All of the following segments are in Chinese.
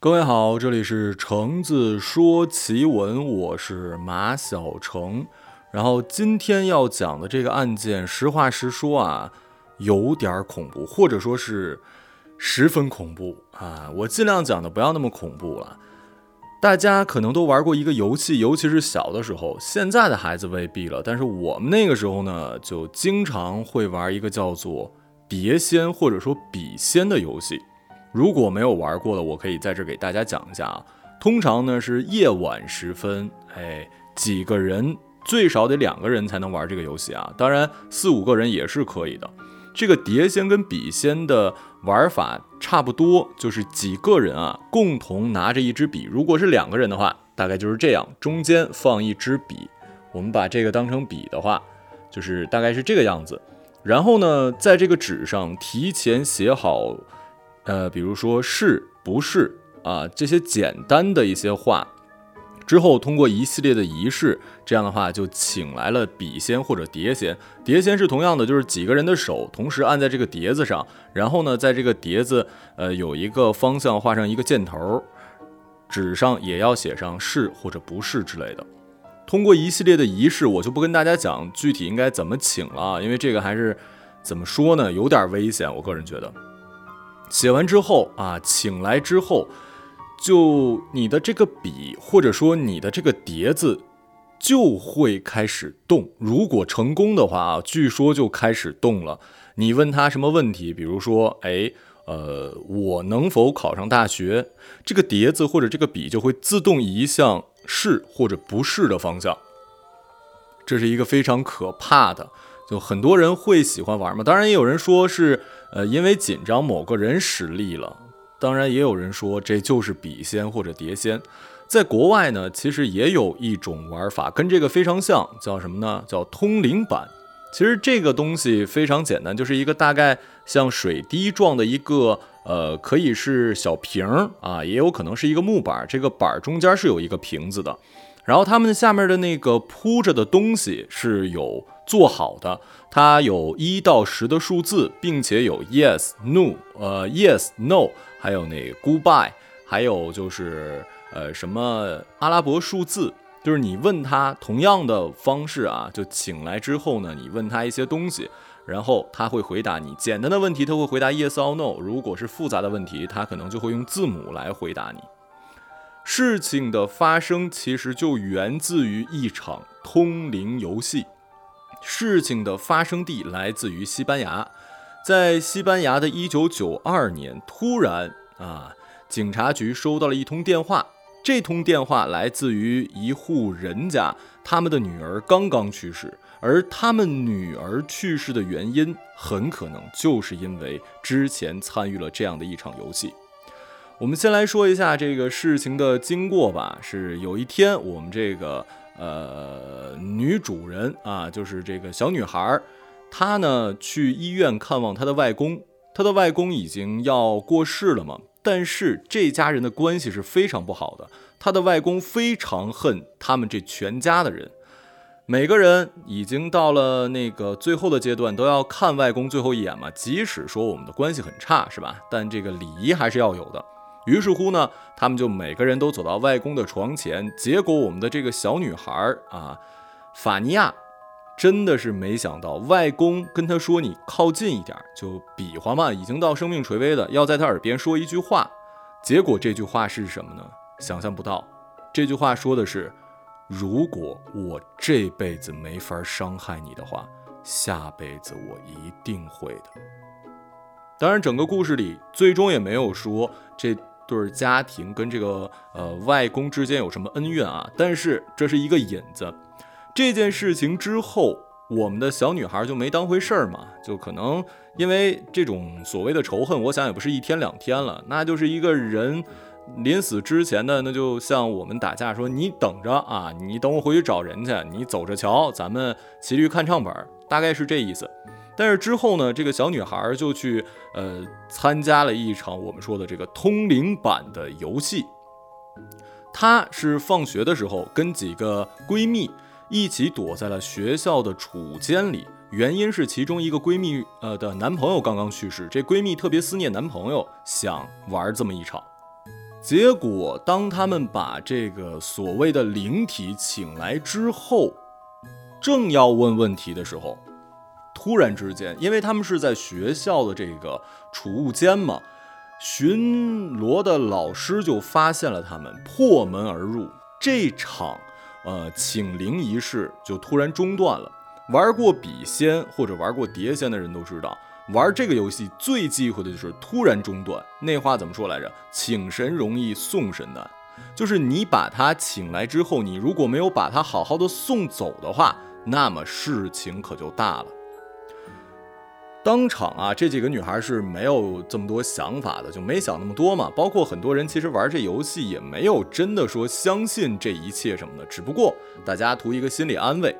各位好，这里是橙子说奇闻，我是马小橙。然后今天要讲的这个案件，实话实说啊，有点恐怖，或者说是十分恐怖啊。我尽量讲的不要那么恐怖了。大家可能都玩过一个游戏，尤其是小的时候，现在的孩子未必了，但是我们那个时候呢，就经常会玩一个叫做碟仙或者说笔仙的游戏。如果没有玩过的，我可以在这给大家讲一下啊。通常呢是夜晚时分，哎，几个人最少得两个人才能玩这个游戏啊。当然四五个人也是可以的。这个碟仙跟笔仙的玩法差不多，就是几个人啊共同拿着一支笔。如果是两个人的话，大概就是这样，中间放一支笔。我们把这个当成笔的话，就是大概是这个样子。然后呢，在这个纸上提前写好。呃，比如说是不是啊？这些简单的一些话，之后通过一系列的仪式，这样的话就请来了笔仙或者碟仙。碟仙是同样的，就是几个人的手同时按在这个碟子上，然后呢，在这个碟子呃有一个方向画上一个箭头，纸上也要写上是或者不是之类的。通过一系列的仪式，我就不跟大家讲具体应该怎么请了，因为这个还是怎么说呢，有点危险，我个人觉得。写完之后啊，请来之后，就你的这个笔或者说你的这个碟子就会开始动。如果成功的话啊，据说就开始动了。你问他什么问题，比如说，哎，呃，我能否考上大学？这个碟子或者这个笔就会自动移向是或者不是的方向。这是一个非常可怕的。就很多人会喜欢玩嘛，当然也有人说是，呃，因为紧张某个人使力了。当然也有人说这就是笔仙或者碟仙。在国外呢，其实也有一种玩法跟这个非常像，叫什么呢？叫通灵板。其实这个东西非常简单，就是一个大概像水滴状的一个，呃，可以是小瓶儿啊，也有可能是一个木板。这个板中间是有一个瓶子的，然后它们下面的那个铺着的东西是有。做好的，它有一到十的数字，并且有 yes no，呃 yes no，还有那 goodbye，还有就是呃什么阿拉伯数字，就是你问他同样的方式啊，就请来之后呢，你问他一些东西，然后他会回答你简单的问题，他会回答 yes or no，如果是复杂的问题，他可能就会用字母来回答你。事情的发生其实就源自于一场通灵游戏。事情的发生地来自于西班牙，在西班牙的一九九二年，突然啊，警察局收到了一通电话。这通电话来自于一户人家，他们的女儿刚刚去世，而他们女儿去世的原因，很可能就是因为之前参与了这样的一场游戏。我们先来说一下这个事情的经过吧。是有一天，我们这个。呃，女主人啊，就是这个小女孩，她呢去医院看望她的外公，她的外公已经要过世了嘛。但是这家人的关系是非常不好的，她的外公非常恨他们这全家的人，每个人已经到了那个最后的阶段，都要看外公最后一眼嘛。即使说我们的关系很差，是吧？但这个礼仪还是要有的。于是乎呢，他们就每个人都走到外公的床前。结果我们的这个小女孩啊，法尼亚，真的是没想到，外公跟她说：“你靠近一点，就比划嘛，已经到生命垂危了，要在她耳边说一句话。”结果这句话是什么呢？想象不到，这句话说的是：“如果我这辈子没法伤害你的话，下辈子我一定会的。”当然，整个故事里最终也没有说这。对家庭跟这个呃外公之间有什么恩怨啊？但是这是一个引子。这件事情之后，我们的小女孩就没当回事儿嘛，就可能因为这种所谓的仇恨，我想也不是一天两天了，那就是一个人临死之前的，那就像我们打架说，你等着啊，你等我回去找人去，你走着瞧，咱们骑驴看唱本，大概是这意思。但是之后呢，这个小女孩就去呃参加了一场我们说的这个通灵版的游戏。她是放学的时候跟几个闺蜜一起躲在了学校的储间里，原因是其中一个闺蜜呃的男朋友刚刚去世，这闺蜜特别思念男朋友，想玩这么一场。结果，当他们把这个所谓的灵体请来之后，正要问问题的时候，突然之间，因为他们是在学校的这个储物间嘛，巡逻的老师就发现了他们，破门而入，这场呃请灵仪式就突然中断了。玩过笔仙或者玩过碟仙的人都知道。玩这个游戏最忌讳的就是突然中断。那话怎么说来着？请神容易送神难，就是你把他请来之后，你如果没有把他好好的送走的话，那么事情可就大了。当场啊，这几个女孩是没有这么多想法的，就没想那么多嘛。包括很多人其实玩这游戏也没有真的说相信这一切什么的，只不过大家图一个心理安慰。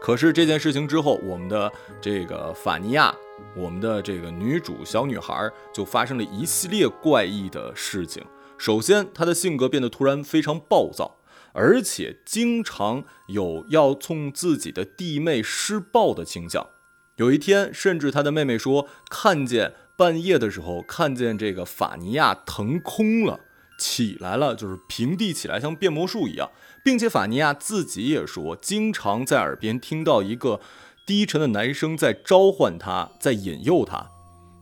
可是这件事情之后，我们的这个法尼亚，我们的这个女主小女孩就发生了一系列怪异的事情。首先，她的性格变得突然非常暴躁，而且经常有要冲自己的弟妹施暴的倾向。有一天，甚至他的妹妹说，看见半夜的时候，看见这个法尼亚腾空了，起来了，就是平地起来，像变魔术一样。并且法尼亚自己也说，经常在耳边听到一个低沉的男声在召唤他，在引诱他。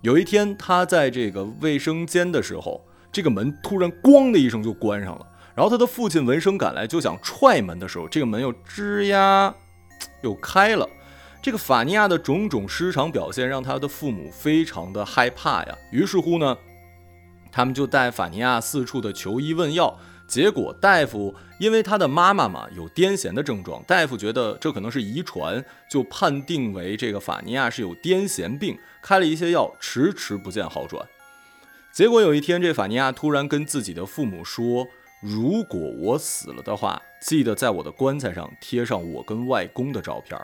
有一天，他在这个卫生间的时候，这个门突然“咣”的一声就关上了。然后他的父亲闻声赶来，就想踹门的时候，这个门又吱呀又开了。这个法尼亚的种种失常表现让他的父母非常的害怕呀。于是乎呢，他们就带法尼亚四处的求医问药。结果大夫因为他的妈妈嘛有癫痫的症状，大夫觉得这可能是遗传，就判定为这个法尼亚是有癫痫病，开了一些药，迟迟不见好转。结果有一天，这法尼亚突然跟自己的父母说：“如果我死了的话，记得在我的棺材上贴上我跟外公的照片。”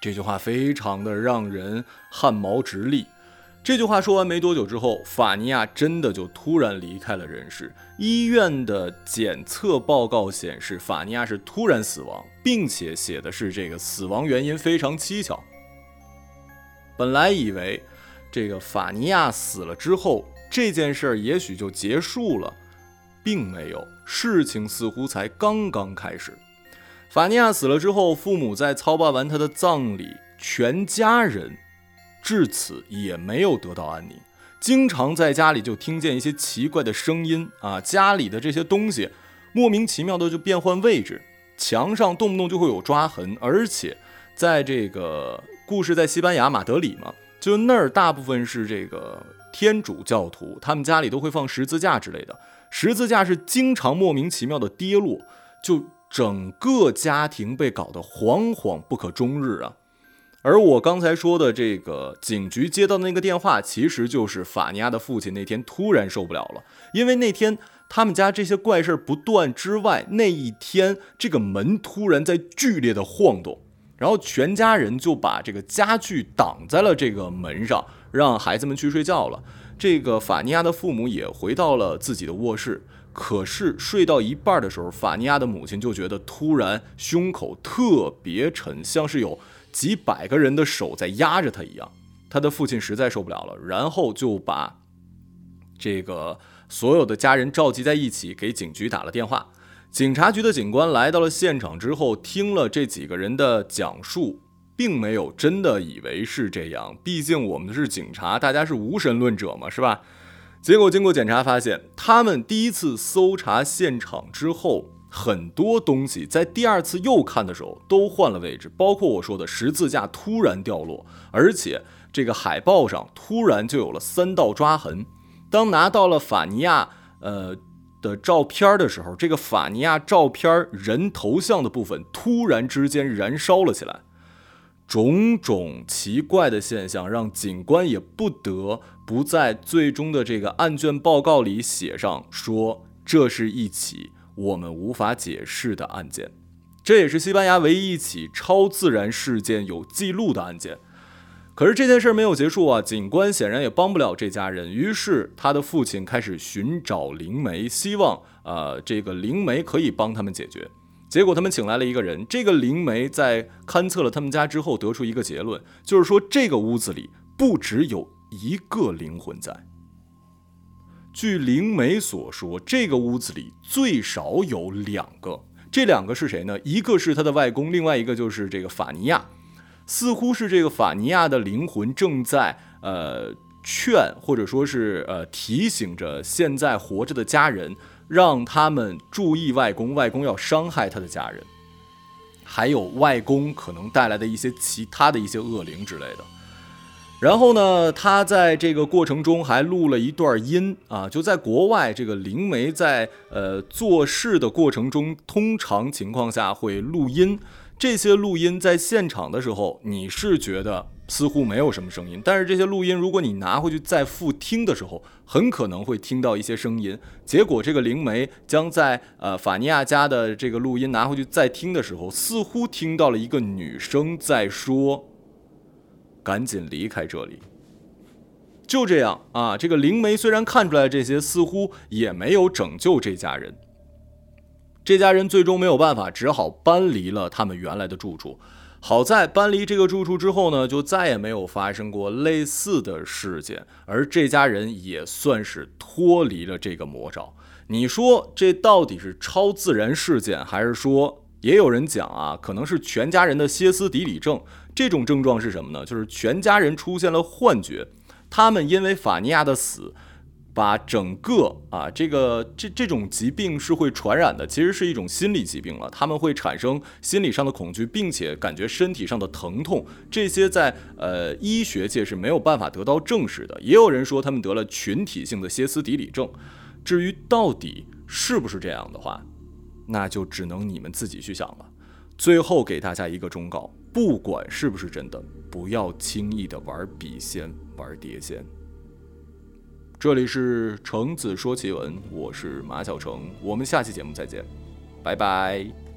这句话非常的让人汗毛直立。这句话说完没多久之后，法尼亚真的就突然离开了人世。医院的检测报告显示，法尼亚是突然死亡，并且写的是这个死亡原因非常蹊跷。本来以为这个法尼亚死了之后，这件事儿也许就结束了，并没有，事情似乎才刚刚开始。法尼亚死了之后，父母在操办完他的葬礼，全家人。至此也没有得到安宁，经常在家里就听见一些奇怪的声音啊，家里的这些东西莫名其妙的就变换位置，墙上动不动就会有抓痕，而且在这个故事在西班牙马德里嘛，就那儿大部分是这个天主教徒，他们家里都会放十字架之类的，十字架是经常莫名其妙的跌落，就整个家庭被搞得惶惶不可终日啊。而我刚才说的这个警局接到的那个电话，其实就是法尼亚的父亲那天突然受不了了，因为那天他们家这些怪事不断之外，那一天这个门突然在剧烈的晃动，然后全家人就把这个家具挡在了这个门上，让孩子们去睡觉了。这个法尼亚的父母也回到了自己的卧室，可是睡到一半的时候，法尼亚的母亲就觉得突然胸口特别沉，像是有。几百个人的手在压着他一样，他的父亲实在受不了了，然后就把这个所有的家人召集在一起，给警局打了电话。警察局的警官来到了现场之后，听了这几个人的讲述，并没有真的以为是这样，毕竟我们是警察，大家是无神论者嘛，是吧？结果经过检查发现，他们第一次搜查现场之后。很多东西在第二次又看的时候都换了位置，包括我说的十字架突然掉落，而且这个海报上突然就有了三道抓痕。当拿到了法尼亚呃的照片的时候，这个法尼亚照片人头像的部分突然之间燃烧了起来。种种奇怪的现象让警官也不得不在最终的这个案卷报告里写上说，这是一起。我们无法解释的案件，这也是西班牙唯一一起超自然事件有记录的案件。可是这件事没有结束啊！警官显然也帮不了这家人，于是他的父亲开始寻找灵媒，希望呃这个灵媒可以帮他们解决。结果他们请来了一个人，这个灵媒在勘测了他们家之后，得出一个结论，就是说这个屋子里不只有一个灵魂在。据灵媒所说，这个屋子里最少有两个，这两个是谁呢？一个是他的外公，另外一个就是这个法尼亚。似乎是这个法尼亚的灵魂正在呃劝，或者说是呃提醒着现在活着的家人，让他们注意外公，外公要伤害他的家人，还有外公可能带来的一些其他的一些恶灵之类的。然后呢，他在这个过程中还录了一段音啊，就在国外，这个灵媒在呃做事的过程中，通常情况下会录音。这些录音在现场的时候，你是觉得似乎没有什么声音，但是这些录音如果你拿回去再复听的时候，很可能会听到一些声音。结果这个灵媒将在呃法尼亚家的这个录音拿回去再听的时候，似乎听到了一个女生在说：“赶紧离开这里。”就这样啊，这个灵媒虽然看出来这些，似乎也没有拯救这家人。这家人最终没有办法，只好搬离了他们原来的住处。好在搬离这个住处之后呢，就再也没有发生过类似的事件，而这家人也算是脱离了这个魔爪。你说这到底是超自然事件，还是说也有人讲啊，可能是全家人的歇斯底里症？这种症状是什么呢？就是全家人出现了幻觉，他们因为法尼亚的死。把整个啊，这个这这种疾病是会传染的，其实是一种心理疾病了。他们会产生心理上的恐惧，并且感觉身体上的疼痛，这些在呃医学界是没有办法得到证实的。也有人说他们得了群体性的歇斯底里症。至于到底是不是这样的话，那就只能你们自己去想了。最后给大家一个忠告：不管是不是真的，不要轻易的玩笔仙、玩碟仙。这里是橙子说奇闻，我是马小橙，我们下期节目再见，拜拜。